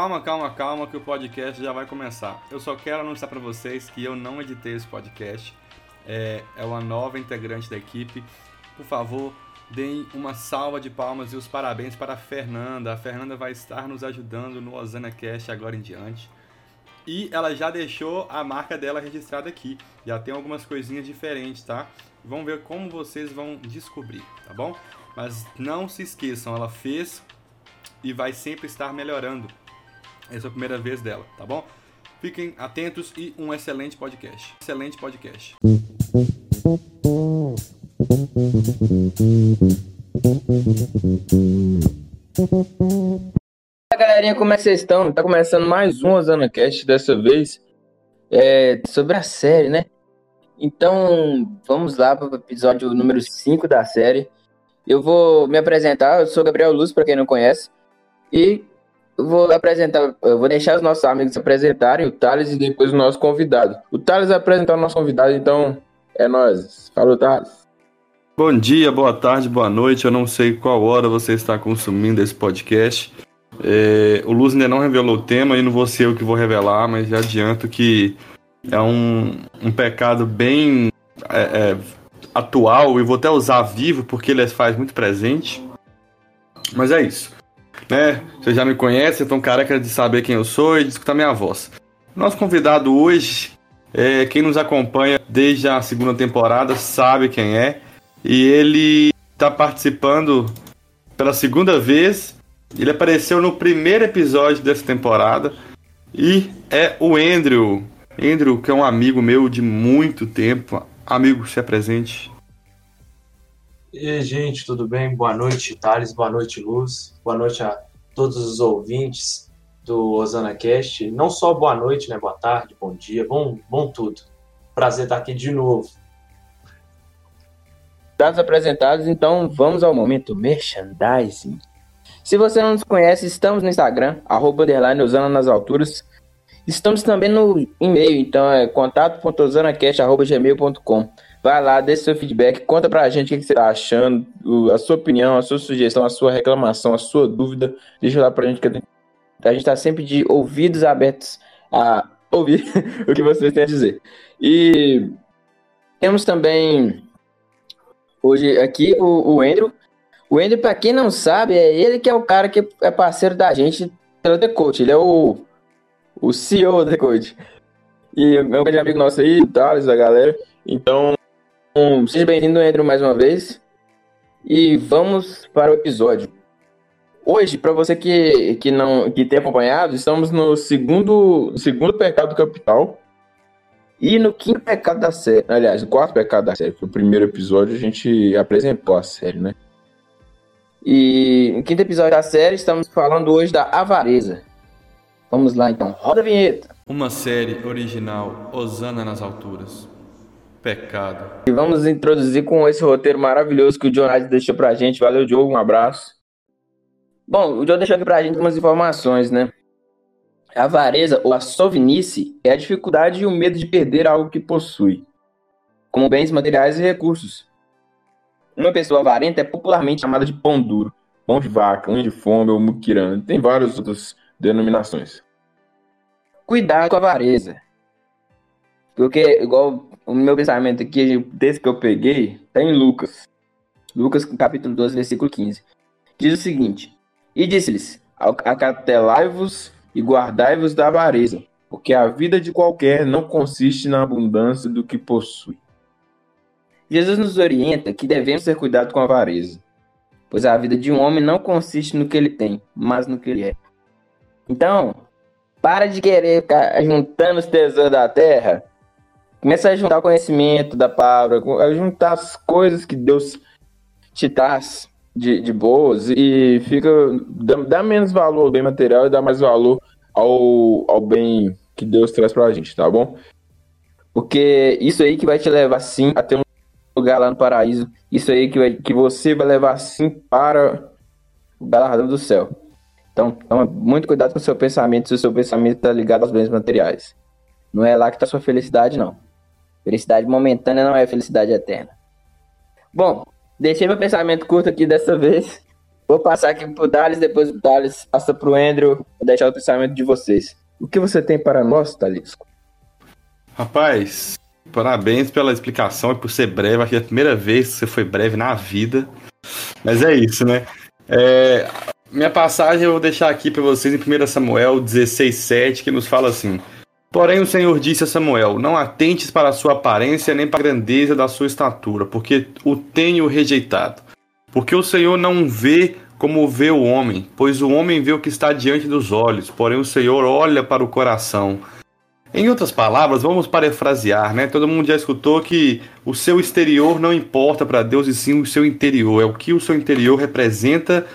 Calma, calma, calma, que o podcast já vai começar. Eu só quero anunciar para vocês que eu não editei esse podcast. É, é uma nova integrante da equipe. Por favor, deem uma salva de palmas e os parabéns para a Fernanda. A Fernanda vai estar nos ajudando no Osana Cast agora em diante. E ela já deixou a marca dela registrada aqui. Já tem algumas coisinhas diferentes, tá? Vamos ver como vocês vão descobrir, tá bom? Mas não se esqueçam, ela fez e vai sempre estar melhorando. Essa é a primeira vez dela, tá bom? Fiquem atentos e um excelente podcast. Excelente podcast. Fala galerinha, como é que vocês estão? Tá começando mais um OsanaCast dessa vez é, sobre a série, né? Então, vamos lá para o episódio número 5 da série. Eu vou me apresentar, eu sou Gabriel Luz, para quem não conhece. E vou apresentar, vou deixar os nossos amigos se apresentarem, o Thales e depois o nosso convidado. O Thales vai apresentar o nosso convidado, então é nós. Falou, Thales. Bom dia, boa tarde, boa noite. Eu não sei qual hora você está consumindo esse podcast. É, o Luz ainda não revelou o tema e não vou ser eu que vou revelar, mas já adianto que é um, um pecado bem é, é, atual e vou até usar vivo porque ele faz muito presente. Mas é isso né? Já me conhece, então careca de saber quem eu sou e de escutar minha voz. Nosso convidado hoje, é, quem nos acompanha desde a segunda temporada sabe quem é. E ele está participando pela segunda vez. Ele apareceu no primeiro episódio dessa temporada. E é o Andrew. Andrew, que é um amigo meu de muito tempo. Amigo, se apresente. E gente, tudo bem? Boa noite, Thales. Boa noite, Luz. Boa noite a todos os ouvintes do Osana Cast. Não só boa noite, né? Boa tarde, bom dia, bom, bom tudo. Prazer estar aqui de novo. Dados apresentados, então vamos ao momento merchandising. Se você não nos conhece, estamos no Instagram, arroba underline Osana nas alturas. Estamos também no e-mail, então é contato.osanacast.gmail.com. Vai lá, deixe seu feedback, conta pra gente o que você tá achando, a sua opinião, a sua sugestão, a sua reclamação, a sua dúvida. Deixa lá pra gente que a gente tá sempre de ouvidos abertos a ouvir o que vocês têm a dizer. E temos também hoje aqui o, o Andrew. O Andrew, pra quem não sabe, é ele que é o cara que é parceiro da gente pela The Coach. Ele é o, o CEO da The Coach. E é um grande amigo nosso aí, o Thales, a galera. Então, Bom, seja bem-vindo, Andrew, mais uma vez. E vamos para o episódio. Hoje, para você que, que não que tem acompanhado, estamos no segundo, segundo pecado capital e no quinto pecado da série. Aliás, o quarto pecado da série. Foi o primeiro episódio, a gente apresentou a série, né? E no quinto episódio da série, estamos falando hoje da avareza. Vamos lá então, roda a vinheta. Uma série original, Osana nas alturas. Pecado. E vamos introduzir com esse roteiro maravilhoso que o Jonathan deixou pra gente. Valeu, Diogo, um abraço. Bom, o Diogo deixou aqui pra gente umas informações, né? A avareza ou a sovinice é a dificuldade e o medo de perder algo que possui, como bens materiais e recursos. Uma pessoa avarenta é popularmente chamada de pão duro, pão de vaca, pão de fome ou muquirana. Tem várias outras denominações. Cuidado com a avareza. Porque, igual o meu pensamento aqui, desse que eu peguei, tá em Lucas. Lucas, capítulo 12, versículo 15. Diz o seguinte: E disse-lhes: Acatelai-vos e guardai-vos da avareza, porque a vida de qualquer não consiste na abundância do que possui. Jesus nos orienta que devemos ter cuidado com a avareza, pois a vida de um homem não consiste no que ele tem, mas no que ele é. Então, para de querer ficar juntando os tesouros da terra Começa a juntar o conhecimento da palavra, a juntar as coisas que Deus te traz de, de boas e fica. Dá, dá, menos valor ao bem material e dá mais valor ao, ao bem que Deus traz pra gente, tá bom? Porque isso aí que vai te levar sim a ter um lugar lá no paraíso. Isso aí que, vai, que você vai levar sim para o galardão do céu. Então, toma muito cuidado com o seu pensamento, se o seu pensamento está ligado aos bens materiais. Não é lá que está sua felicidade, não. Felicidade momentânea não é felicidade eterna. Bom, deixei meu pensamento curto aqui dessa vez. Vou passar aqui pro Thales, depois o Thales passa pro Andrew, deixar o pensamento de vocês. O que você tem para nós, Thalisco? Rapaz, parabéns pela explicação e por ser breve. Acho que é a primeira vez que você foi breve na vida. Mas é isso, né? É, minha passagem eu vou deixar aqui para vocês em 1 Samuel 16,7, que nos fala assim: Porém o Senhor disse a Samuel: Não atentes para a sua aparência nem para a grandeza da sua estatura, porque o tenho rejeitado. Porque o Senhor não vê como vê o homem, pois o homem vê o que está diante dos olhos, porém o Senhor olha para o coração. Em outras palavras, vamos parafrasear, né? Todo mundo já escutou que o seu exterior não importa para Deus e sim o seu interior. É o que o seu interior representa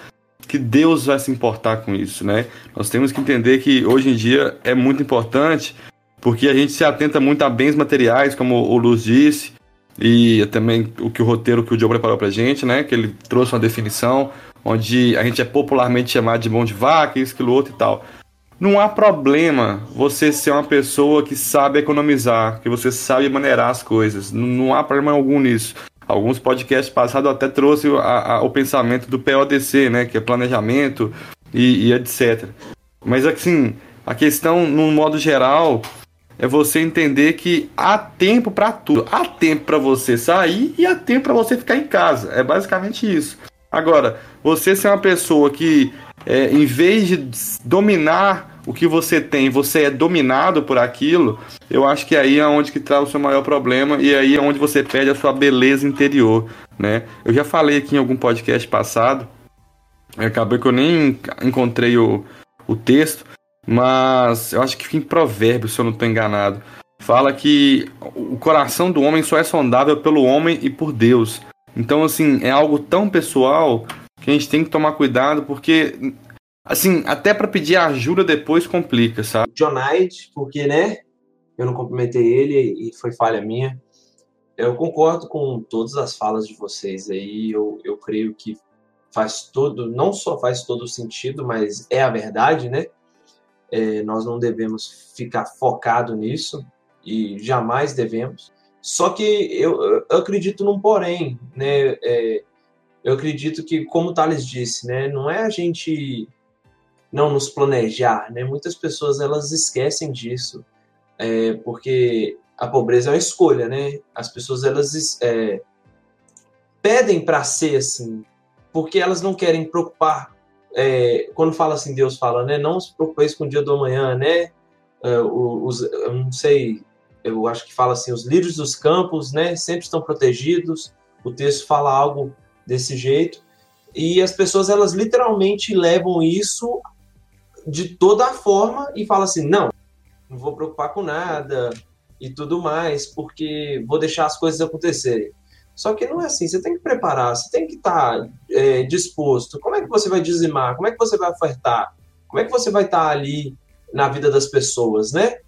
que Deus vai se importar com isso, né? Nós temos que entender que hoje em dia é muito importante porque a gente se atenta muito a bens materiais, como o Luz disse, e também o que o roteiro que o Diogo preparou pra gente, né? Que ele trouxe uma definição onde a gente é popularmente chamado de mão de vaca, isso, aquilo, outro e tal. Não há problema você ser uma pessoa que sabe economizar, que você sabe maneirar as coisas. Não, não há problema algum nisso. Alguns podcasts passados até trouxe a, a, o pensamento do PODC, né, que é planejamento e, e etc. Mas assim, a questão, no modo geral, é você entender que há tempo para tudo. Há tempo para você sair e há tempo para você ficar em casa. É basicamente isso. Agora, você ser uma pessoa que é, em vez de dominar o que você tem, você é dominado por aquilo, eu acho que aí é onde que traz o seu maior problema e aí é onde você perde a sua beleza interior, né? Eu já falei aqui em algum podcast passado, acabou que eu nem encontrei o, o texto, mas eu acho que fica em provérbio, se eu não estou enganado. Fala que o coração do homem só é sondável pelo homem e por Deus. Então, assim, é algo tão pessoal que a gente tem que tomar cuidado, porque, assim, até para pedir ajuda depois complica, sabe? John Knight, porque, né, eu não cumprimentei ele e foi falha minha. Eu concordo com todas as falas de vocês aí, eu, eu creio que faz todo, não só faz todo sentido, mas é a verdade, né? É, nós não devemos ficar focado nisso e jamais devemos. Só que eu, eu acredito num porém, né? É, eu acredito que, como o Thales disse, né, não é a gente não nos planejar, né? Muitas pessoas elas esquecem disso, é, porque a pobreza é uma escolha, né? As pessoas elas é, pedem para ser assim, porque elas não querem preocupar. É, quando fala assim, Deus fala, né? Não se preocupeis com o dia do amanhã, né? É, os, eu não sei, eu acho que fala assim, os lírios dos campos, né? Sempre estão protegidos. O texto fala algo desse jeito. E as pessoas, elas literalmente levam isso de toda a forma e falam assim: não, não vou preocupar com nada e tudo mais, porque vou deixar as coisas acontecerem. Só que não é assim, você tem que preparar, você tem que estar tá, é, disposto. Como é que você vai dizimar? Como é que você vai ofertar? Como é que você vai estar tá ali na vida das pessoas, né?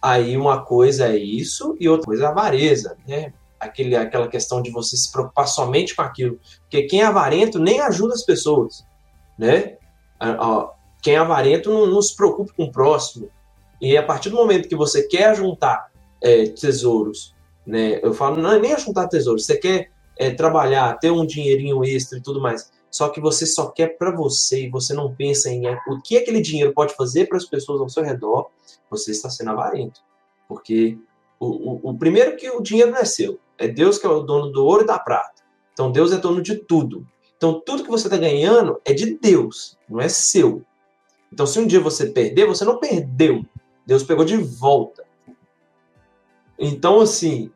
Aí uma coisa é isso e outra coisa é a avareza, né? aquele, aquela questão de você se preocupar somente com aquilo. Porque quem é avarento nem ajuda as pessoas, né? Quem é avarento não, não se preocupa com o próximo. E a partir do momento que você quer juntar é, tesouros, né? Eu falo, não é nem juntar tesouros, você quer é, trabalhar, ter um dinheirinho extra e tudo mais. Só que você só quer para você e você não pensa em é, o que aquele dinheiro pode fazer para as pessoas ao seu redor, você está sendo avarento. Porque o, o, o primeiro que o dinheiro não é seu, é Deus que é o dono do ouro e da prata. Então Deus é dono de tudo. Então tudo que você está ganhando é de Deus, não é seu. Então se um dia você perder, você não perdeu. Deus pegou de volta. Então assim,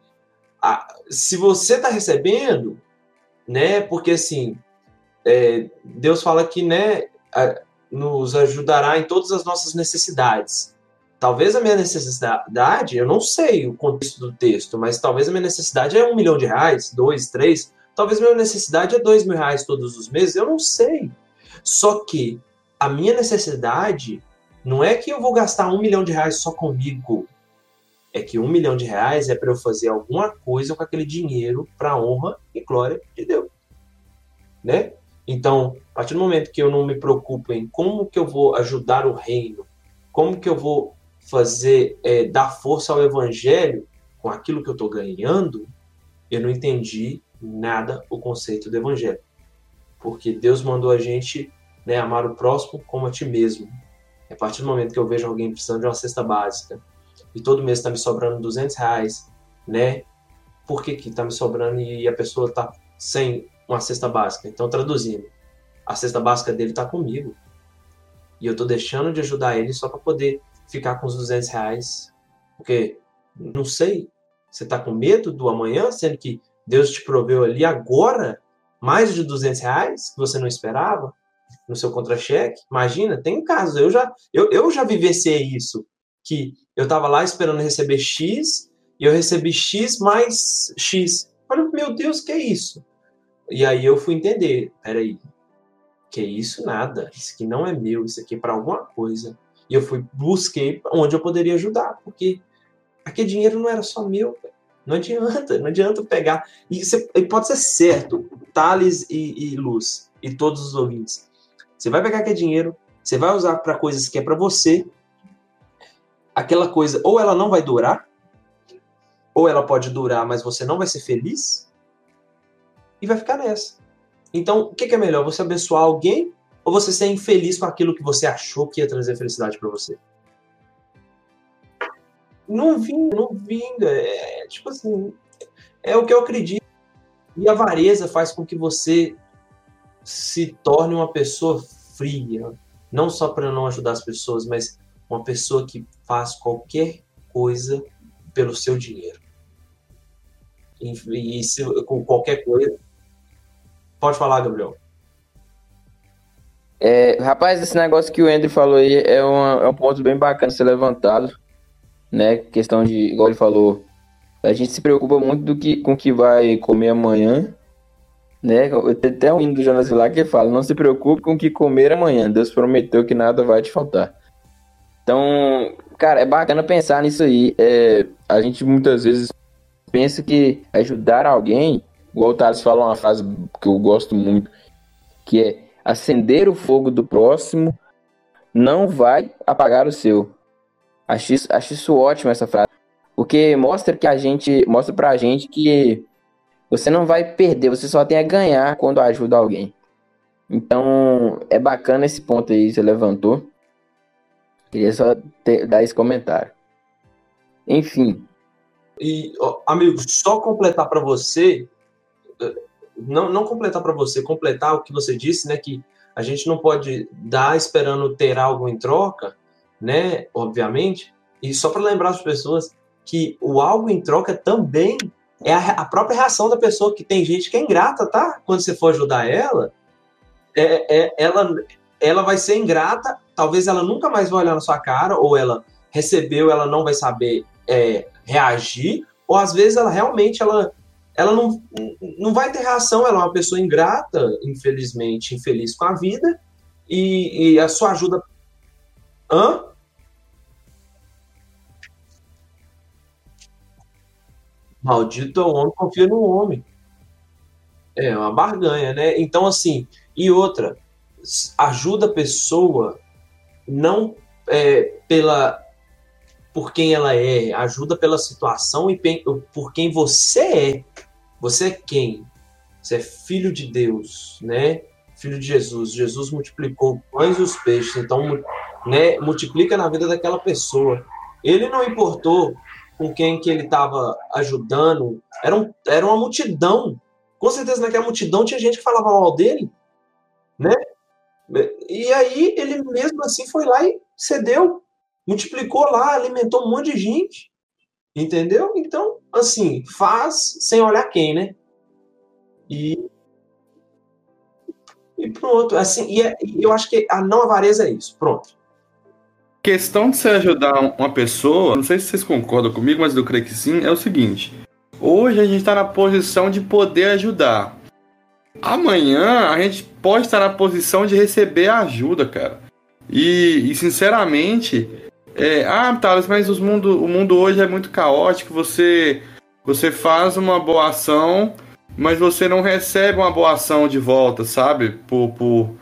a, se você está recebendo, né? Porque assim, é, Deus fala que, né? A, nos ajudará em todas as nossas necessidades. Talvez a minha necessidade, eu não sei o contexto do texto, mas talvez a minha necessidade é um milhão de reais, dois, três. Talvez a minha necessidade é dois mil reais todos os meses, eu não sei. Só que a minha necessidade não é que eu vou gastar um milhão de reais só comigo. É que um milhão de reais é para eu fazer alguma coisa com aquele dinheiro para a honra e glória de Deus. Né? Então, a partir do momento que eu não me preocupo em como que eu vou ajudar o reino, como que eu vou fazer é, dar força ao evangelho com aquilo que eu estou ganhando, eu não entendi nada o conceito do evangelho. Porque Deus mandou a gente né, amar o próximo como a ti mesmo. A partir do momento que eu vejo alguém precisando de uma cesta básica e todo mês está me sobrando 200 reais, né? Por que que está me sobrando e a pessoa está sem uma cesta básica? Então, traduzindo, a cesta básica dele está comigo. E eu estou deixando de ajudar ele só para poder ficar com os 200 reais. Porque, não sei, você está com medo do amanhã, sendo que Deus te proveu ali agora mais de 200 reais que você não esperava no seu contra-cheque. Imagina, tem casos, eu já, eu, eu já vivenciei isso, que eu estava lá esperando receber X e eu recebi X mais X. Olha, meu Deus, que é isso? E aí eu fui entender, peraí, que isso nada, isso aqui não é meu, isso aqui é para alguma coisa. E eu fui, busquei onde eu poderia ajudar, porque aquele dinheiro não era só meu, não adianta, não adianta pegar. E, você, e pode ser certo, Thales e, e Luz, e todos os ouvintes. Você vai pegar aquele dinheiro, você vai usar para coisas que é para você. Aquela coisa, ou ela não vai durar, ou ela pode durar, mas você não vai ser feliz. E vai ficar nessa. Então, o que, é melhor? Você abençoar alguém ou você ser infeliz com aquilo que você achou que ia trazer felicidade para você? Não vinga, não vinga. É, tipo assim, é o que eu acredito. E a avareza faz com que você se torne uma pessoa fria, não só para não ajudar as pessoas, mas uma pessoa que faz qualquer coisa pelo seu dinheiro. E, e se, com qualquer coisa. Pode falar, Gabriel. É, rapaz, esse negócio que o Andrew falou aí é, uma, é um ponto bem bacana ser levantado, né? Questão de, igual ele falou, a gente se preocupa muito do que, com o que vai comer amanhã né? Tem até um hino do Jonas Vilar que fala: Não se preocupe com o que comer amanhã, Deus prometeu que nada vai te faltar. Então, cara, é bacana pensar nisso aí. É, a gente muitas vezes pensa que ajudar alguém, o Thales fala uma frase que eu gosto muito, que é acender o fogo do próximo não vai apagar o seu. Acho isso, acho isso ótimo essa frase. Porque mostra que a gente, mostra pra gente que você não vai perder, você só tem a ganhar quando ajuda alguém. Então, é bacana esse ponto aí que você levantou. Queria só ter, dar esse comentário. Enfim. E, ó, amigo, só completar para você, eh, não, não completar para você, completar o que você disse, né, que a gente não pode dar esperando ter algo em troca, né, obviamente, e só para lembrar as pessoas que o algo em troca também é a, a, própria reação da pessoa, que tem gente que é ingrata, tá? Quando você for ajudar ela, é, é, ela, ela vai ser ingrata, talvez ela nunca mais vai olhar na sua cara, ou ela recebeu, ela não vai saber é, reagir, ou às vezes ela realmente ela, ela não, não vai ter reação, ela é uma pessoa ingrata, infelizmente, infeliz com a vida, e, e a sua ajuda. Hã? Maldito é o homem confia no homem. É uma barganha, né? Então, assim, e outra, ajuda a pessoa não é, pela por quem ela é, ajuda pela situação e por quem você é. Você é quem? Você é filho de Deus, né? Filho de Jesus. Jesus multiplicou pães e os peixes, então, né, multiplica na vida daquela pessoa. Ele não importou com quem que ele estava ajudando, era, um, era uma multidão. Com certeza naquela multidão tinha gente que falava mal dele, né? E aí ele mesmo assim foi lá e cedeu, multiplicou lá, alimentou um monte de gente, entendeu? Então, assim, faz sem olhar quem, né? E e pronto, assim, e, é, e eu acho que a não avareza é isso, pronto questão de você ajudar uma pessoa, não sei se vocês concordam comigo, mas eu creio que sim, é o seguinte. Hoje a gente está na posição de poder ajudar. Amanhã a gente pode estar na posição de receber ajuda, cara. E, e sinceramente, é, ah, Thales, mas os mundo, o mundo hoje é muito caótico. Você, você faz uma boa ação, mas você não recebe uma boa ação de volta, sabe? Por, por,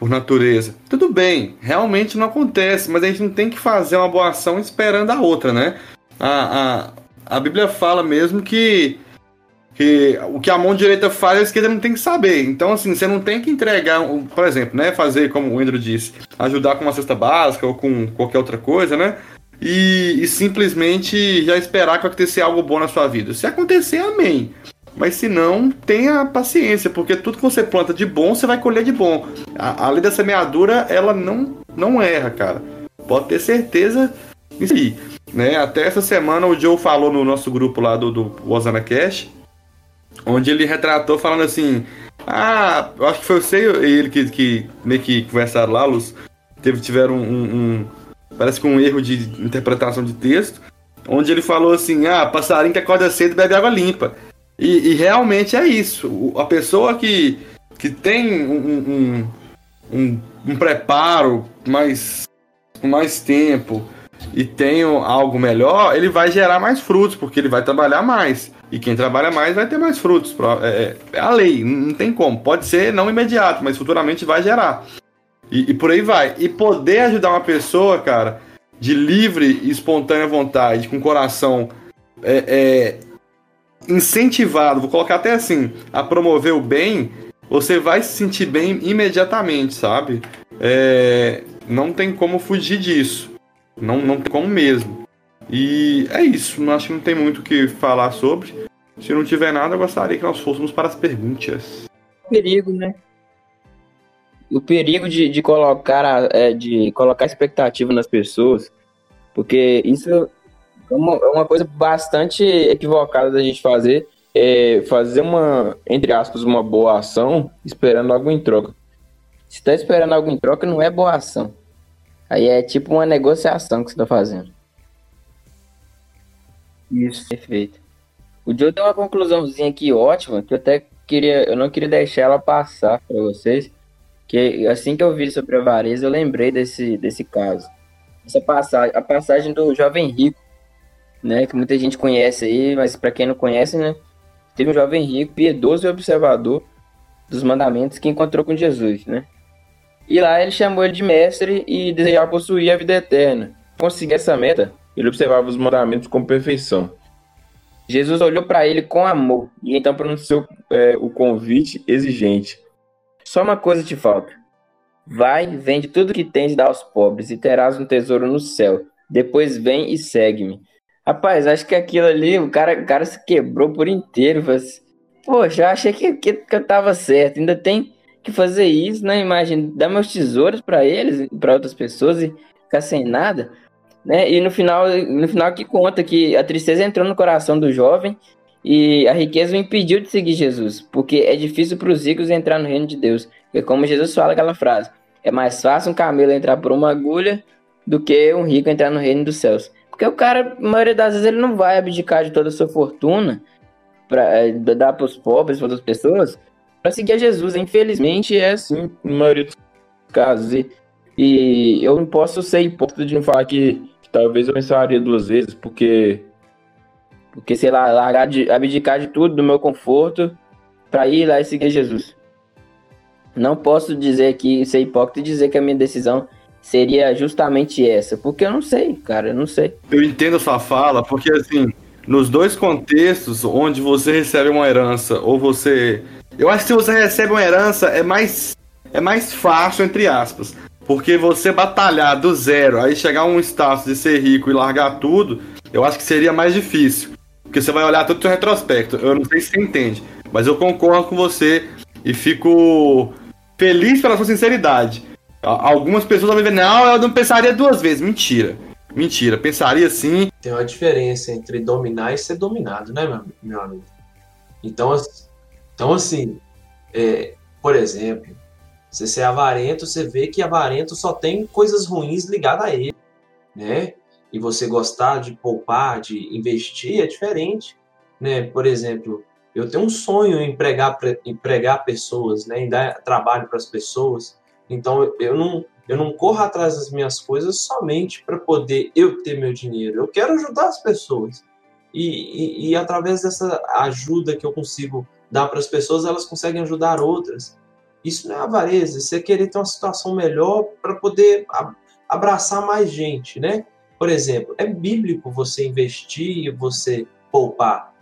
por natureza. Tudo bem, realmente não acontece, mas a gente não tem que fazer uma boa ação esperando a outra, né? A, a, a Bíblia fala mesmo que que o que a mão direita faz, a esquerda não tem que saber. Então, assim, você não tem que entregar, por exemplo, né? Fazer, como o Andrew disse, ajudar com uma cesta básica ou com qualquer outra coisa, né? E, e simplesmente já esperar que acontecer algo bom na sua vida. Se acontecer, amém. Mas se não, tenha paciência, porque tudo que você planta de bom, você vai colher de bom. A, a lei da semeadura, ela não, não erra, cara. Pode ter certeza disso aí. Né? Até essa semana o Joe falou no nosso grupo lá do, do Osana Cash, onde ele retratou falando assim: Ah, acho que foi você e ele que, que meio que conversaram lá, Luz. Teve, tiveram um, um, Parece que um erro de interpretação de texto. Onde ele falou assim: Ah, passarinho que acorda cedo bebe água limpa. E, e realmente é isso. A pessoa que, que tem um, um, um, um preparo mais, mais tempo e tem algo melhor, ele vai gerar mais frutos, porque ele vai trabalhar mais. E quem trabalha mais vai ter mais frutos. É, é, é a lei, não tem como. Pode ser não imediato, mas futuramente vai gerar. E, e, por aí vai. E poder ajudar uma pessoa, cara, de livre e espontânea vontade, com coração é, é, incentivado, vou colocar até assim, a promover o bem, você vai se sentir bem imediatamente, sabe? É, não tem como fugir disso. Não, não tem como mesmo. E é isso. Acho que não tem muito o que falar sobre. Se não tiver nada, eu gostaria que nós fôssemos para as perguntas. Perigo, né? O perigo de, de colocar é, de colocar expectativa nas pessoas, porque isso uma, é uma coisa bastante equivocada da gente fazer, é fazer uma, entre aspas, uma boa ação esperando algo em troca. Se tá esperando algo em troca, não é boa ação. Aí é tipo uma negociação que você tá fazendo. Isso. Perfeito. O Joe tem uma conclusãozinha aqui ótima, que eu até queria, eu não queria deixar ela passar para vocês, que assim que eu vi sobre a avareza, eu lembrei desse, desse caso. Essa passagem, a passagem do jovem rico, né, que muita gente conhece aí, mas para quem não conhece, né, teve um jovem rico, piedoso e observador dos mandamentos que encontrou com Jesus, né? E lá ele chamou ele de mestre e desejava possuir a vida eterna. Conseguir essa meta, ele observava os mandamentos com perfeição. Jesus olhou para ele com amor e então pronunciou é, o convite exigente. Só uma coisa te falta. Vai, vende tudo que tens e dá aos pobres, e terás um tesouro no céu. Depois vem e segue-me. Rapaz, acho que aquilo ali, o cara, o cara se quebrou por inteiro. Mas, Poxa, achei que, que, que eu tava certo. Ainda tem que fazer isso, né? Imagina, dar meus tesouros para eles, para outras pessoas e ficar sem nada, né? E no final, no final que conta que a tristeza entrou no coração do jovem e a riqueza o impediu de seguir Jesus, porque é difícil para os ricos entrar no reino de Deus. É como Jesus fala aquela frase: é mais fácil um camelo entrar por uma agulha do que um rico entrar no reino dos céus. Porque o cara, a maioria das vezes, ele não vai abdicar de toda a sua fortuna para é, dar para os pobres, para outras pessoas, para seguir a Jesus. Infelizmente, é assim, na maioria dos casos. E, e eu não posso ser hipócrita de não falar que, que, talvez eu pensaria duas vezes, porque, porque sei lá, largar de, abdicar de tudo, do meu conforto, para ir lá e seguir Jesus. Não posso dizer que ser hipócrita e dizer que a minha decisão seria justamente essa? Porque eu não sei, cara, eu não sei. Eu entendo sua fala, porque assim, nos dois contextos onde você recebe uma herança ou você. Eu acho que se você recebe uma herança é mais, é mais fácil, entre aspas. Porque você batalhar do zero, aí chegar a um status de ser rico e largar tudo, eu acho que seria mais difícil. Porque você vai olhar todo o seu retrospecto. Eu não sei se você entende, mas eu concordo com você e fico feliz pela sua sinceridade. Algumas pessoas vão ver, não, eu não pensaria duas vezes. Mentira. Mentira, pensaria sim. Tem uma diferença entre dominar e ser dominado, né, meu, meu amigo? Então, então assim, é, por exemplo, você ser avarento, você vê que avarento só tem coisas ruins ligadas a ele, né? E você gostar de poupar, de investir, é diferente, né? Por exemplo, eu tenho um sonho em empregar, empregar pessoas, né? Em dar trabalho para as pessoas. Então eu não, eu não corro atrás das minhas coisas somente para poder eu ter meu dinheiro. Eu quero ajudar as pessoas. E, e, e através dessa ajuda que eu consigo dar para as pessoas, elas conseguem ajudar outras. Isso não é avareza, isso é querer ter uma situação melhor para poder abraçar mais gente, né? Por exemplo, é bíblico você investir e você poupar.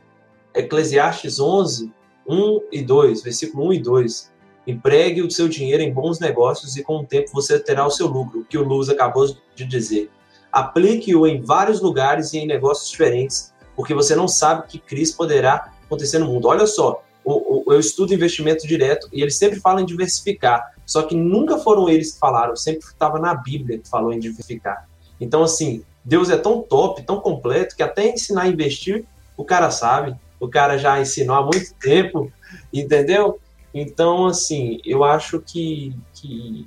Eclesiastes 11, 1 e 2, versículo 1 e 2. Empregue o seu dinheiro em bons negócios e com o tempo você terá o seu lucro, que o Luz acabou de dizer. Aplique-o em vários lugares e em negócios diferentes, porque você não sabe que crise poderá acontecer no mundo. Olha só, eu estudo investimento direto e eles sempre falam em diversificar, só que nunca foram eles que falaram, sempre estava na Bíblia que falou em diversificar. Então, assim, Deus é tão top, tão completo, que até ensinar a investir, o cara sabe, o cara já ensinou há muito tempo, entendeu? Então, assim, eu acho que, que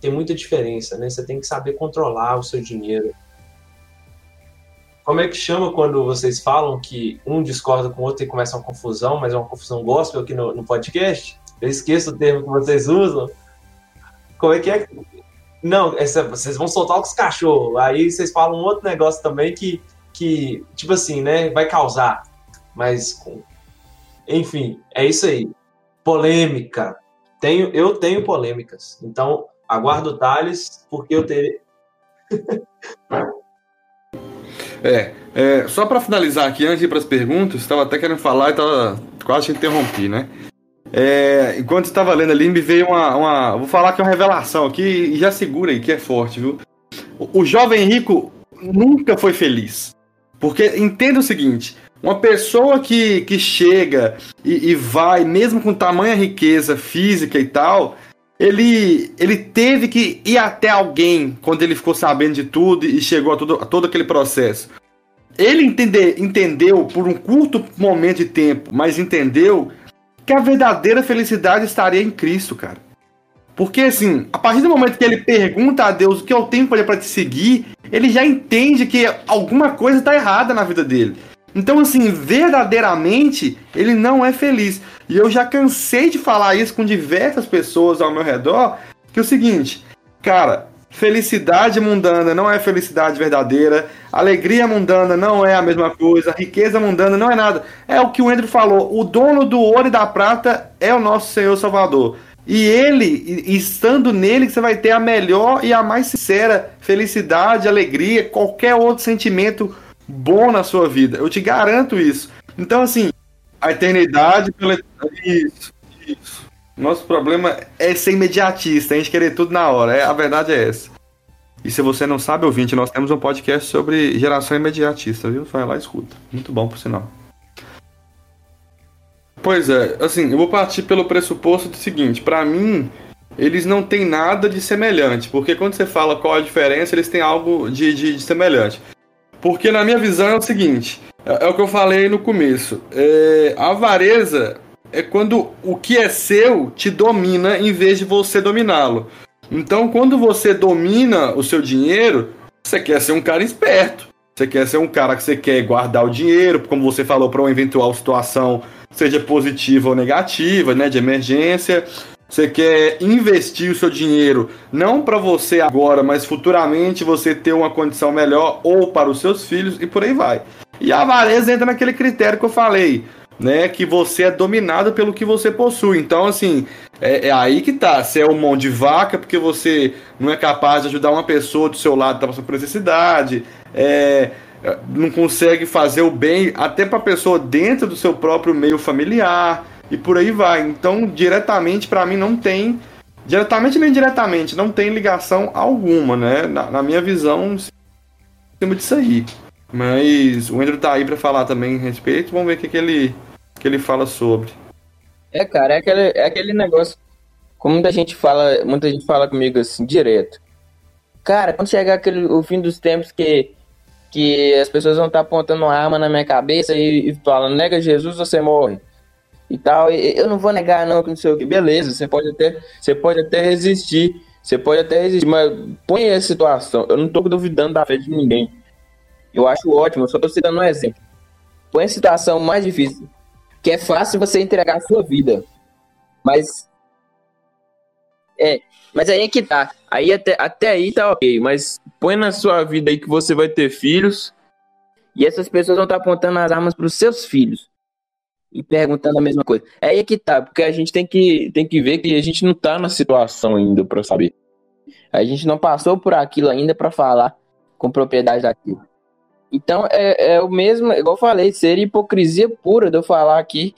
tem muita diferença, né? Você tem que saber controlar o seu dinheiro. Como é que chama quando vocês falam que um discorda com o outro e começa uma confusão, mas é uma confusão gospel aqui no, no podcast? Eu esqueço o termo que vocês usam. Como é que é? Não, essa, vocês vão soltar os cachorros. Aí vocês falam um outro negócio também que, que tipo assim, né? Vai causar. Mas, enfim, é isso aí. Polêmica. Tenho, eu tenho polêmicas. Então, aguardo o Thales, porque eu terei. É, é só para finalizar aqui, antes de ir para as perguntas, estava até querendo falar e tava, quase te interrompi, né? É, enquanto estava lendo ali, me veio uma, uma, Vou falar que é uma revelação aqui e já segura aí, que é forte, viu? O, o jovem rico nunca foi feliz. Porque entenda o seguinte: uma pessoa que, que chega e, e vai, mesmo com tamanha riqueza física e tal, ele, ele teve que ir até alguém quando ele ficou sabendo de tudo e chegou a todo, a todo aquele processo. Ele entender, entendeu por um curto momento de tempo, mas entendeu que a verdadeira felicidade estaria em Cristo, cara. Porque assim, a partir do momento que ele pergunta a Deus o que eu tenho para te seguir, ele já entende que alguma coisa está errada na vida dele. Então, assim, verdadeiramente, ele não é feliz. E eu já cansei de falar isso com diversas pessoas ao meu redor, que é o seguinte, cara, felicidade mundana não é felicidade verdadeira, alegria mundana não é a mesma coisa, riqueza mundana não é nada. É o que o Andrew falou, o dono do ouro e da prata é o nosso Senhor Salvador. E ele, estando nele, você vai ter a melhor e a mais sincera felicidade, alegria, qualquer outro sentimento bom na sua vida. Eu te garanto isso. Então, assim, a eternidade pela. Isso, isso. Nosso problema é ser imediatista, a gente querer tudo na hora. É, a verdade é essa. E se você não sabe, ouvinte, nós temos um podcast sobre geração imediatista, viu? Vai lá e escuta. Muito bom, por sinal. Pois é, assim, eu vou partir pelo pressuposto do seguinte: para mim, eles não têm nada de semelhante, porque quando você fala qual a diferença, eles têm algo de, de, de semelhante. Porque na minha visão é o seguinte: é, é o que eu falei no começo. É, a avareza é quando o que é seu te domina em vez de você dominá-lo. Então, quando você domina o seu dinheiro, você quer ser um cara esperto. Você quer ser um cara que você quer guardar o dinheiro, como você falou, para uma eventual situação, seja positiva ou negativa, né, de emergência. Você quer investir o seu dinheiro não para você agora, mas futuramente você ter uma condição melhor ou para os seus filhos e por aí vai. E a avareza entra naquele critério que eu falei, né? Que você é dominado pelo que você possui. Então, assim, é, é aí que tá. Você é um mão de vaca porque você não é capaz de ajudar uma pessoa do seu lado que tá por necessidade. É, não consegue fazer o bem até para a pessoa dentro do seu próprio meio familiar e por aí vai. Então, diretamente, para mim, não tem. Diretamente nem indiretamente, não tem ligação alguma, né? Na, na minha visão, cima disso aí. Mas o Andrew tá aí para falar também a respeito, vamos ver o que, que, ele, que ele fala sobre. É, cara, é aquele, é aquele negócio. Como muita gente fala, muita gente fala comigo assim, direto. Cara, quando chegar aquele, o fim dos tempos que, que as pessoas vão estar tá apontando uma arma na minha cabeça e, e falando, nega Jesus, você morre e tal. E eu não vou negar, não, que não sei o que. Beleza, você pode até, você pode até resistir. Você pode até resistir, mas põe essa situação. Eu não tô duvidando da fé de ninguém. Eu acho ótimo, eu só tô citando um exemplo. Põe a situação mais difícil. Que é fácil você entregar a sua vida. Mas. É, mas aí é que tá. Aí até, até aí tá ok. Mas põe na sua vida aí que você vai ter filhos. E essas pessoas vão estar tá apontando as armas para os seus filhos e perguntando a mesma coisa. É aí que tá, porque a gente tem que, tem que ver que a gente não tá na situação ainda para saber. A gente não passou por aquilo ainda para falar com propriedade daquilo. Então é, é o mesmo, igual eu falei, seria hipocrisia pura de eu falar aqui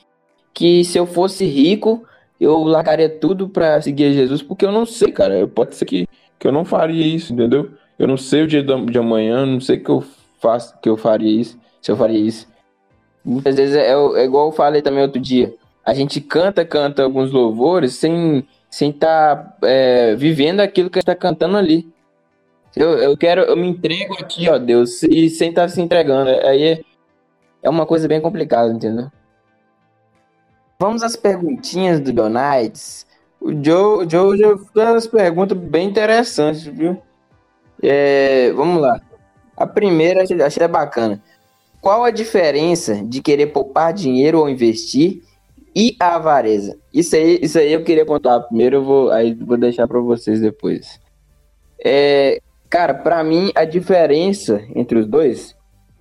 que se eu fosse rico, eu largaria tudo para seguir Jesus, porque eu não sei, cara. Pode ser que, que eu não faria isso, entendeu? Eu não sei o dia de amanhã, não sei que eu faço, que eu faria isso, se eu faria isso. Muitas vezes é, é igual eu falei também outro dia. A gente canta, canta alguns louvores sem sem estar tá, é, vivendo aquilo que a gente está cantando ali. Eu, eu quero, eu me entrego aqui, ó, Deus, e sem estar tá se entregando. Aí é, é uma coisa bem complicada, entendeu? Vamos às perguntinhas do Donaites. O Joe, o Joe já fez umas perguntas bem interessantes, viu? É, vamos lá. A primeira achei, achei bacana. Qual a diferença de querer poupar dinheiro ou investir e a avareza? Isso aí, isso aí eu queria contar primeiro, eu vou, aí vou deixar para vocês depois. É, cara, para mim a diferença entre os dois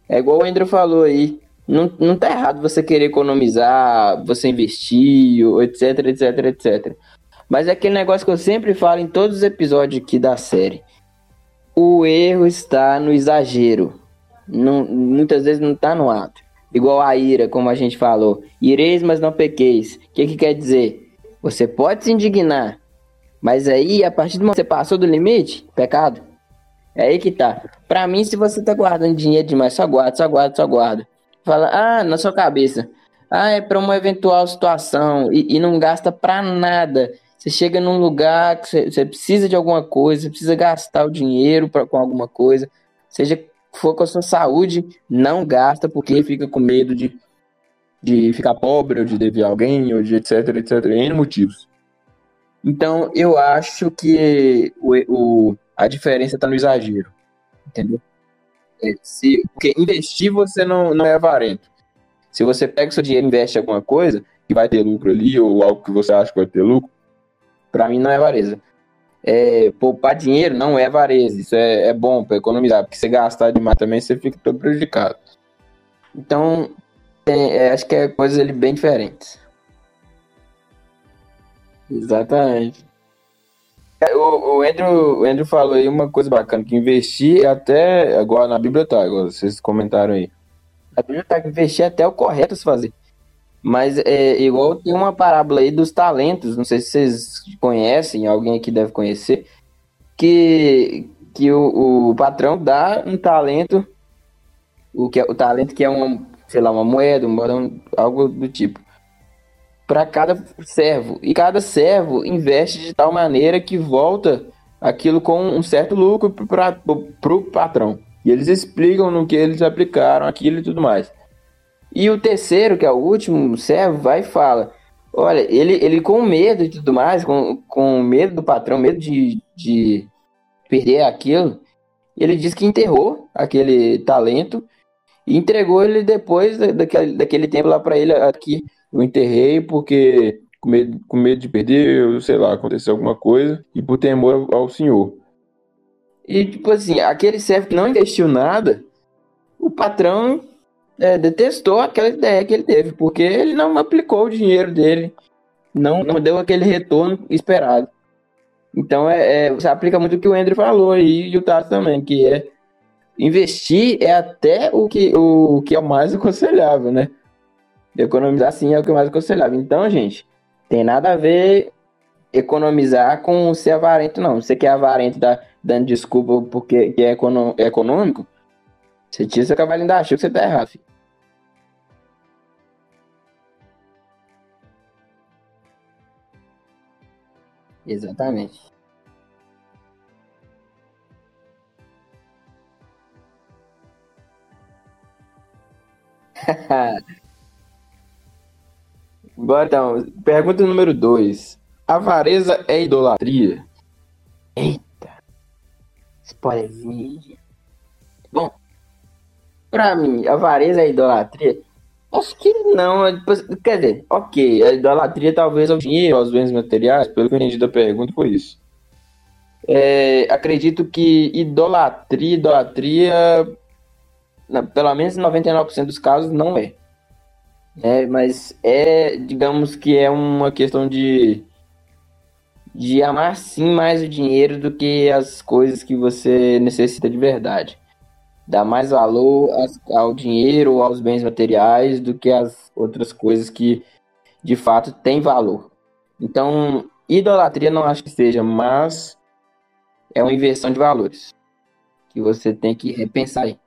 é igual o Andrew falou aí. Não, não tá errado você querer economizar, você investir, etc, etc, etc. Mas é aquele negócio que eu sempre falo em todos os episódios aqui da série. O erro está no exagero. Não, muitas vezes não está no ato. Igual a ira, como a gente falou. Ireis, mas não pequeis. O que, que quer dizer? Você pode se indignar, mas aí, a partir do momento que você passou do limite, pecado. É aí que tá. Pra mim, se você tá guardando dinheiro demais, só guarda, só guarda, só guarda. Fala, ah, na sua cabeça. Ah, é pra uma eventual situação e, e não gasta pra nada. Você chega num lugar que você, precisa de alguma coisa, precisa gastar o dinheiro pra, com alguma coisa, seja for com a sua saúde, não gasta porque fica com medo de, de ficar pobre, ou de dever alguém, ou de etc, etc, N motivos. Então, eu acho que o, o a diferença está no exagero, entendeu? É, se, porque investir você não, não é avarento. Se você pega seu dinheiro e investe em alguma coisa, que vai ter lucro ali, ou algo que você acha que vai ter lucro, para mim não é avareza. É, poupar dinheiro não é avareza, isso é, é bom para economizar, porque se gastar demais também você fica todo prejudicado. Então, é, acho que é coisas ali bem diferentes. Exatamente. O, o, Andrew, o Andrew falou aí uma coisa bacana, que investir até. Agora na Bíblia tá, vocês comentaram aí. A Bíblia tá investir até o correto se fazer. Mas é igual tem uma parábola aí dos talentos, não sei se vocês conhecem, alguém aqui deve conhecer, que, que o, o patrão dá um talento, o, que é, o talento que é uma, sei lá, uma moeda, um, algo do tipo, para cada servo. E cada servo investe de tal maneira que volta aquilo com um certo lucro para o patrão. E eles explicam no que eles aplicaram aquilo e tudo mais. E o terceiro, que é o último servo, vai e fala: Olha, ele, ele com medo e tudo mais, com, com medo do patrão, medo de, de perder aquilo, ele diz que enterrou aquele talento e entregou ele depois daquele, daquele tempo lá para ele. Aqui, eu enterrei porque com medo, com medo de perder, sei lá, aconteceu alguma coisa e por temor ao Senhor. E, tipo assim, aquele servo que não investiu nada, o patrão é, detestou aquela ideia que ele teve, porque ele não aplicou o dinheiro dele, não, não deu aquele retorno esperado. Então, é, é você aplica muito o que o Andrew falou aí e o Tato também, que é investir é até o que, o, o que é o mais aconselhável, né? Economizar sim é o que é mais aconselhável. Então, gente, tem nada a ver economizar com ser avarento, não. Você que é avarento, tá dando desculpa porque é, é econômico, você tira seu cavalinho da chuva que você tá errado, filho. Exatamente. Bora então, pergunta número 2. Avareza é idolatria? Eita. Spoilerzinho. Bom, Pra mim, avareza é idolatria? Acho que não. Quer dizer, ok, a idolatria talvez ao dinheiro, aos bens materiais, pelo que eu entendi da pergunta, foi isso. É, acredito que idolatria, idolatria, pelo menos 99% dos casos, não é. é. Mas é, digamos que é uma questão de, de amar sim mais o dinheiro do que as coisas que você necessita de verdade. Dá mais valor ao dinheiro ou aos bens materiais do que as outras coisas que de fato têm valor. Então, idolatria não acho que seja, mas é uma inversão de valores que você tem que repensar aí.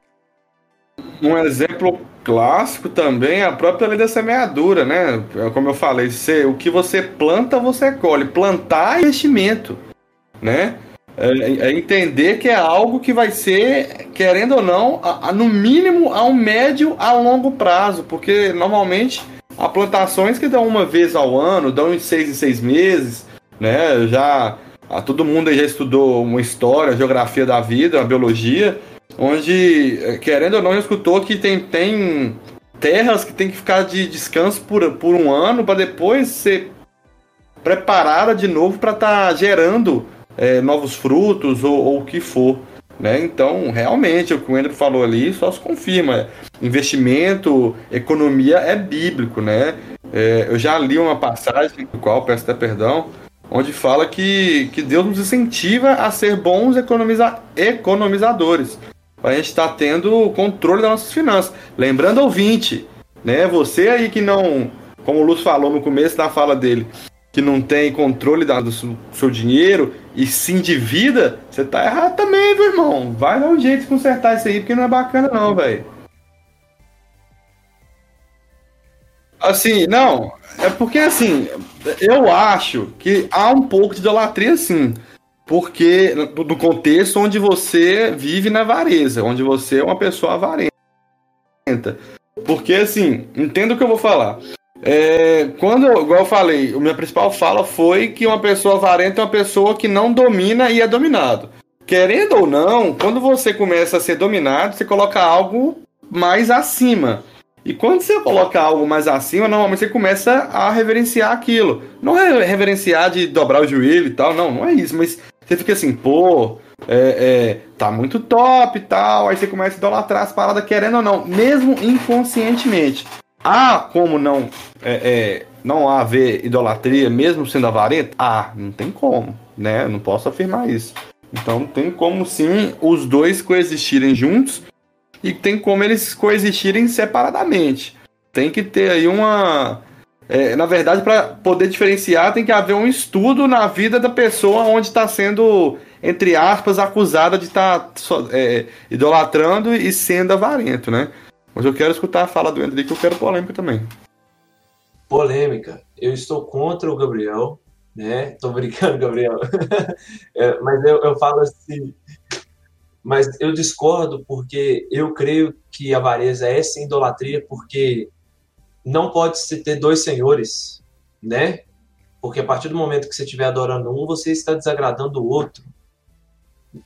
Um exemplo clássico também é a própria lei da semeadura, né? É como eu falei, você, o que você planta, você colhe. Plantar é investimento, né? É, é, entender que é algo que vai ser, querendo ou não, a, a, no mínimo a um médio a longo prazo, porque normalmente há plantações que dão uma vez ao ano, dão em seis em seis meses, né? Já a, todo mundo já estudou uma história, geografia da vida, a biologia, onde, é, querendo ou não, escutou que tem, tem terras que tem que ficar de descanso por, por um ano para depois ser preparada de novo para estar tá gerando é, novos frutos ou, ou, o que for. Né? Então, realmente, o que o Andrew falou ali só se confirma. Investimento, economia é bíblico. Né? É, eu já li uma passagem, do qual peço até perdão, onde fala que, que Deus nos incentiva a ser bons economiza economizadores. A gente estar tá tendo controle das nossas finanças. Lembrando, ouvinte, né? você aí que não, como o Lúcio falou no começo da fala dele, que não tem controle do seu dinheiro e se endivida, você tá errado também, meu irmão. Vai dar um jeito de consertar isso aí, porque não é bacana não, velho. Assim, não, é porque assim, eu acho que há um pouco de idolatria sim. Porque do contexto onde você vive na avareza, onde você é uma pessoa avarenta. Porque assim, entenda o que eu vou falar. É, quando, igual eu falei, a minha principal fala foi que uma pessoa avarenta é uma pessoa que não domina e é dominado. Querendo ou não, quando você começa a ser dominado, você coloca algo mais acima. E quando você coloca algo mais acima, normalmente você começa a reverenciar aquilo. Não é reverenciar de dobrar o joelho e tal, não, não é isso. Mas você fica assim, pô, é, é, tá muito top e tal. Aí você começa a idolatrar as paradas, querendo ou não, mesmo inconscientemente. Há como não é, é, não haver idolatria, mesmo sendo avarento? Ah, não tem como, né? Não posso afirmar isso. Então tem como sim os dois coexistirem juntos e tem como eles coexistirem separadamente. Tem que ter aí uma. É, na verdade, para poder diferenciar, tem que haver um estudo na vida da pessoa onde está sendo, entre aspas, acusada de estar tá, é, idolatrando e sendo avarento, né? Mas eu quero escutar a fala do André, que eu quero polêmica também. Polêmica. Eu estou contra o Gabriel, né? Tô brincando, Gabriel. é, mas eu, eu falo assim. Mas eu discordo porque eu creio que a avareza é sim idolatria, porque não pode se ter dois senhores, né? Porque a partir do momento que você estiver adorando um, você está desagradando o outro.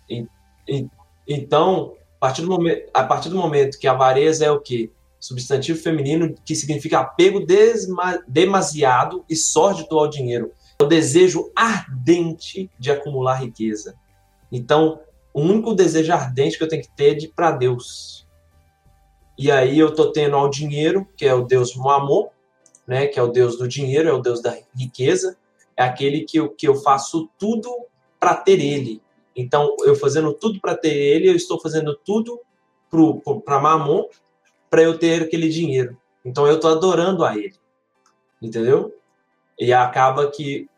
E, e, então, a partir do momento, a partir do momento que a avareza é o quê? Substantivo feminino que significa apego desma, demasiado e sórdido ao dinheiro. É o desejo ardente de acumular riqueza. Então, o único desejo ardente que eu tenho que ter é de para Deus. E aí eu tô tendo ao dinheiro, que é o Deus Mamon, né, que é o Deus do dinheiro, é o Deus da riqueza, é aquele que eu, que eu faço tudo para ter ele. Então, eu fazendo tudo para ter ele, eu estou fazendo tudo para Mamon, para eu ter aquele dinheiro. Então, eu estou adorando a ele. Entendeu? E acaba que.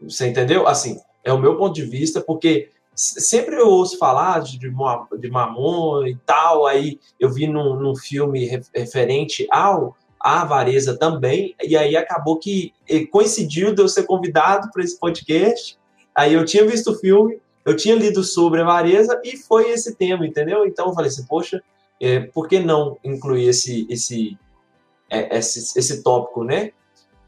Você entendeu? Assim, é o meu ponto de vista, porque sempre eu ouço falar de, de Mamon e tal, aí eu vi num, num filme referente ao a avareza também, e aí acabou que coincidiu de eu ser convidado para esse podcast. Aí eu tinha visto o filme, eu tinha lido sobre a avareza e foi esse tema, entendeu? Então eu falei assim, poxa, é, por que não incluir esse, esse, é, esse, esse tópico, né?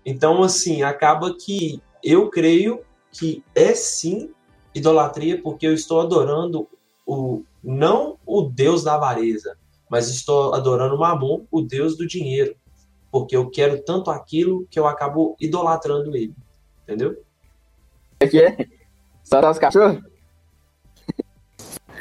Então, assim, acaba que eu creio que é sim idolatria porque eu estou adorando o não o Deus da avareza, mas estou adorando Mamon, o Deus do dinheiro, porque eu quero tanto aquilo que eu acabo idolatrando ele, entendeu? É que é? Só os cachorros?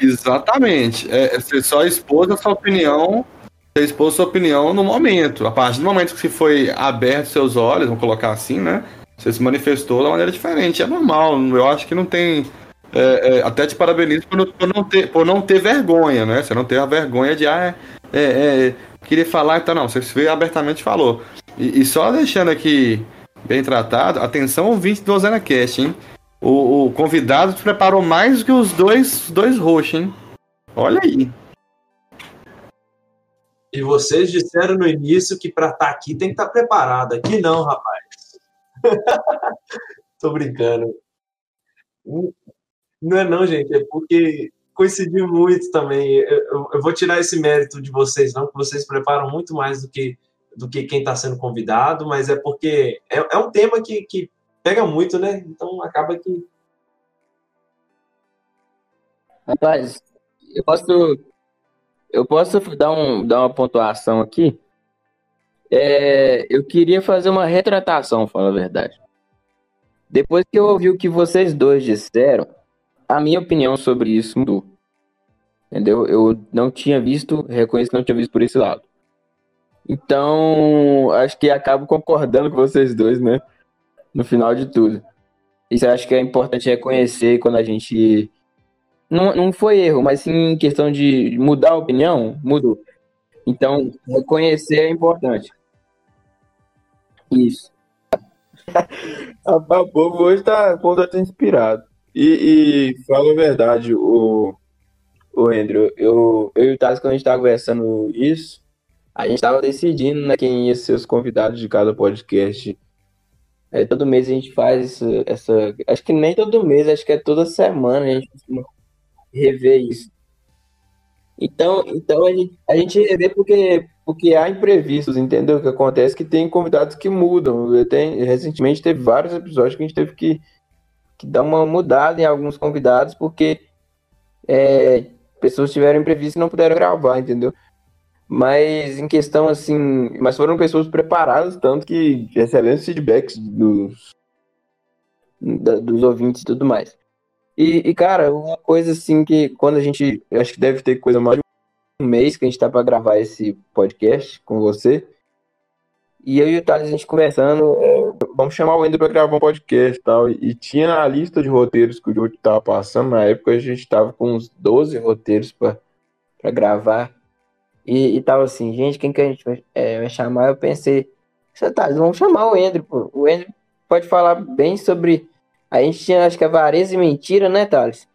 Exatamente. É, é, você só expôs a sua opinião, você expôs a sua opinião no momento. A partir do momento que você foi aberto seus olhos, vamos colocar assim, né? Você se manifestou de uma maneira diferente. É normal. Eu acho que não tem é, é, até te parabenizo por não, por não, ter, por não ter vergonha, né? Você não ter a vergonha de, ah, é, é, é queria falar e tal, não. Você veio abertamente falou. E, e, só deixando aqui bem tratado, atenção ouvinte do Ozana Cast, hein? O, o convidado preparou mais que os dois, dois roxos, hein? Olha aí. E vocês disseram no início que para estar tá aqui tem que estar tá preparado. Aqui não, rapaz. Tô brincando. Não é não, gente. É porque coincidiu muito também. Eu, eu, vou tirar esse mérito de vocês, não, que vocês preparam muito mais do que, do que quem está sendo convidado, mas é porque é, é um tema que, que pega muito, né? Então acaba que. Rapaz, eu posso eu posso dar, um, dar uma pontuação aqui? É, eu queria fazer uma retratação, fala a verdade. Depois que eu ouvi o que vocês dois disseram, a minha opinião sobre isso mudou. Entendeu? Eu não tinha visto, reconheço que não tinha visto por esse lado. Então, acho que acabo concordando com vocês dois, né? No final de tudo. Isso eu acho que é importante reconhecer quando a gente não, não foi erro, mas sim questão de mudar a opinião, mudou. Então, reconhecer é importante. Isso. a povo hoje tá completamente inspirado. E, e fala a verdade, o, o Andrew, eu, eu e o Taz, quando a gente tava conversando isso, a gente tava decidindo né, quem ia ser os convidados de cada podcast. É, todo mês a gente faz essa, essa. Acho que nem todo mês, acho que é toda semana a gente rever isso. Então, então a gente, a gente revê porque, porque há imprevistos, entendeu? O que acontece que tem convidados que mudam. Tem, recentemente teve vários episódios que a gente teve que, que dar uma mudada em alguns convidados, porque é, pessoas tiveram imprevisto e não puderam gravar, entendeu? Mas em questão assim, mas foram pessoas preparadas, tanto que excelentes feedbacks dos, da, dos ouvintes e tudo mais. E, e, cara, uma coisa assim que quando a gente. Acho que deve ter coisa mais de um mês que a gente tá pra gravar esse podcast com você. E eu e o Thales, a gente conversando, é, vamos chamar o Ender pra gravar um podcast e tal. E tinha a lista de roteiros que o Diogo tava passando. Na época a gente tava com uns 12 roteiros pra, pra gravar. E, e tava assim, gente, quem que a gente vai, é, vai chamar? Eu pensei, Thales, vamos chamar o Ender, pô. O Ender pode falar bem sobre a gente tinha, acho que a Vareza e Mentira, né, Thales?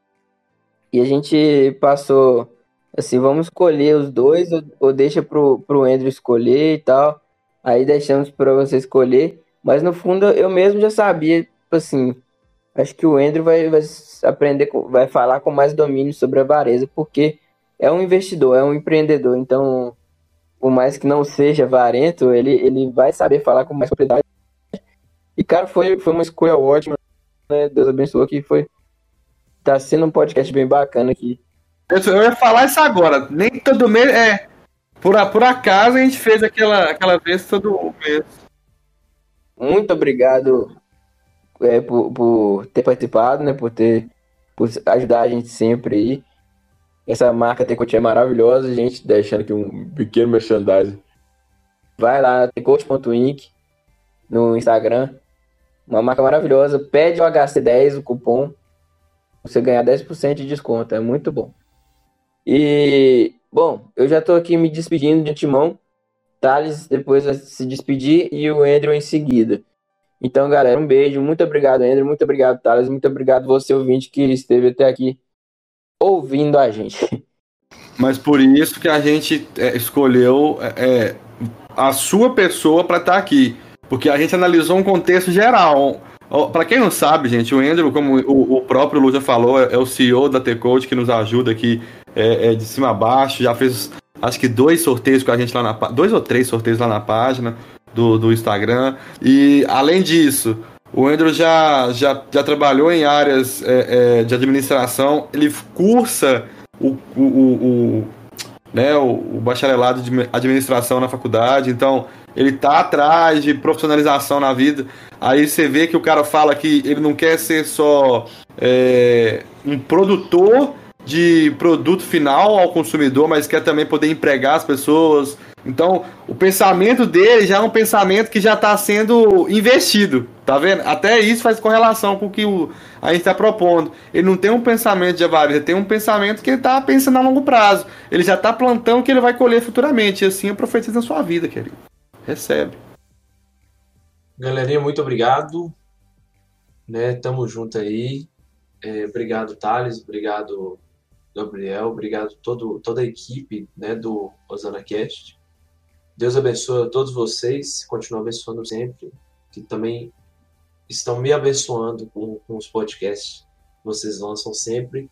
E a gente passou assim, vamos escolher os dois ou, ou deixa pro, pro Andrew escolher e tal. Aí deixamos para você escolher. Mas no fundo eu mesmo já sabia, tipo assim, acho que o Andrew vai, vai aprender, vai falar com mais domínio sobre a Vareza, porque é um investidor, é um empreendedor. Então, por mais que não seja varento, ele, ele vai saber falar com mais propriedade. E, cara, foi, foi uma escolha ótima né? Deus abençoe que foi. Tá sendo um podcast bem bacana aqui. Eu ia falar isso agora. Nem todo mês. É. Por, por acaso a gente fez aquela, aquela vez todo mês. Muito obrigado é, por, por ter participado, né? Por ter. Por ajudar a gente sempre aí. Essa marca Tecoach é maravilhosa, gente. Deixando aqui um pequeno merchandising. Vai lá, tecoach.inc no Instagram. Uma marca maravilhosa. Pede o HC10, o cupom. Você ganha 10% de desconto. É muito bom. E, bom, eu já estou aqui me despedindo de antemão. Thales depois vai se despedir e o Andrew em seguida. Então, galera, um beijo. Muito obrigado, Andrew. Muito obrigado, Thales. Muito obrigado você, ouvinte, que esteve até aqui ouvindo a gente. Mas por isso que a gente é, escolheu é, é a sua pessoa para estar tá aqui. Porque a gente analisou um contexto geral. Para quem não sabe, gente, o Andrew, como o, o próprio Lu já falou, é, é o CEO da T-Code que nos ajuda aqui é, é, de cima a baixo. Já fez acho que dois sorteios com a gente lá na dois ou três sorteios lá na página do, do Instagram. E além disso, o Andrew já, já, já trabalhou em áreas é, é, de administração, ele cursa o, o, o, o né, o, o bacharelado de administração na faculdade, então ele tá atrás de profissionalização na vida. Aí você vê que o cara fala que ele não quer ser só é, um produtor de produto final ao consumidor, mas quer também poder empregar as pessoas, Então, o pensamento dele já é um pensamento que já está sendo investido, tá vendo? Até isso faz correlação com o que o, a gente está propondo. Ele não tem um pensamento de avaria, ele tem um pensamento que ele está pensando a longo prazo. Ele já está plantando que ele vai colher futuramente. E assim eu profetizo na sua vida, querido. Recebe. Galerinha, muito obrigado. Né, tamo junto aí. É, obrigado, Thales. Obrigado, Gabriel. Obrigado todo, toda a equipe né, do Osana Cast. Deus abençoe a todos vocês, continue abençoando sempre, que também estão me abençoando com, com os podcasts que vocês lançam sempre.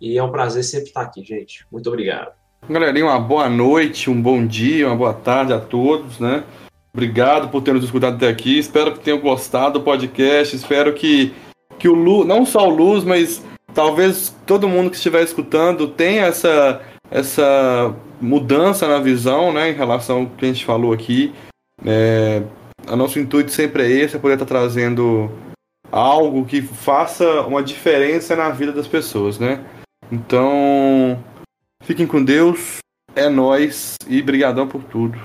E é um prazer sempre estar aqui, gente. Muito obrigado. Galerinha, uma boa noite, um bom dia, uma boa tarde a todos, né? Obrigado por ter nos escutado até aqui. Espero que tenham gostado do podcast. Espero que, que o Lu, não só o Luz, mas talvez todo mundo que estiver escutando tenha essa, essa mudança na visão, né, em relação ao que a gente falou aqui. É, o nosso intuito sempre é esse, é poder estar trazendo algo que faça uma diferença na vida das pessoas, né? Então, fiquem com Deus, é nós e brigadão por tudo.